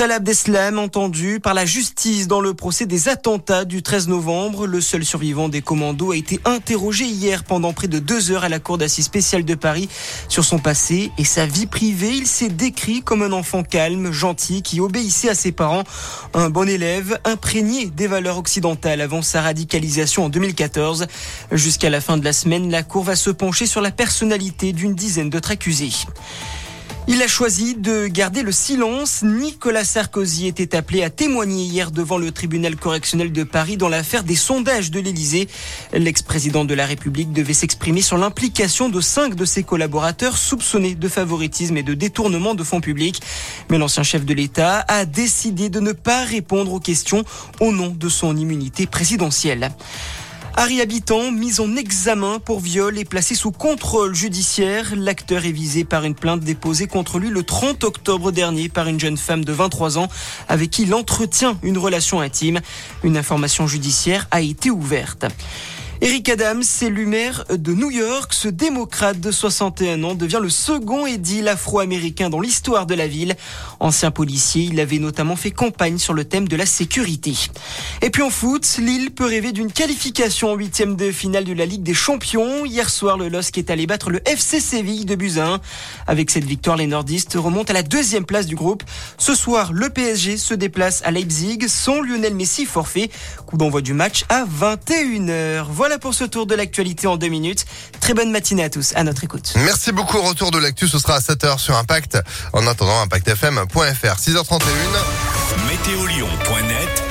Salah Abdeslam entendu par la justice dans le procès des attentats du 13 novembre. Le seul survivant des commandos a été interrogé hier pendant près de deux heures à la cour d'assises spéciale de Paris sur son passé et sa vie privée. Il s'est décrit comme un enfant calme, gentil, qui obéissait à ses parents, un bon élève, imprégné des valeurs occidentales avant sa radicalisation en 2014. Jusqu'à la fin de la semaine, la cour va se pencher sur la personnalité d'une dizaine d'autres accusés. Il a choisi de garder le silence. Nicolas Sarkozy était appelé à témoigner hier devant le tribunal correctionnel de Paris dans l'affaire des sondages de l'Élysée. L'ex-président de la République devait s'exprimer sur l'implication de cinq de ses collaborateurs soupçonnés de favoritisme et de détournement de fonds publics. Mais l'ancien chef de l'État a décidé de ne pas répondre aux questions au nom de son immunité présidentielle. Harry Habitant, mis en examen pour viol et placé sous contrôle judiciaire. L'acteur est visé par une plainte déposée contre lui le 30 octobre dernier par une jeune femme de 23 ans avec qui il entretient une relation intime. Une information judiciaire a été ouverte. Eric Adams, élu maire de New York, ce démocrate de 61 ans devient le second édile afro-américain dans l'histoire de la ville. Ancien policier, il avait notamment fait campagne sur le thème de la sécurité. Et puis en foot, Lille peut rêver d'une qualification en huitième de finale de la Ligue des Champions. Hier soir, le LOSC est allé battre le FC Séville de Buzyn. Avec cette victoire, les nordistes remontent à la deuxième place du groupe. Ce soir, le PSG se déplace à Leipzig sans Lionel Messi forfait. Coup d'envoi du match à 21h. Voilà pour ce tour de l'actualité en deux minutes. Très bonne matinée à tous, à notre écoute. Merci beaucoup. Retour de l'actu, ce sera à 7h sur Impact. En attendant, impactfm.fr, 6h31. Météolion.net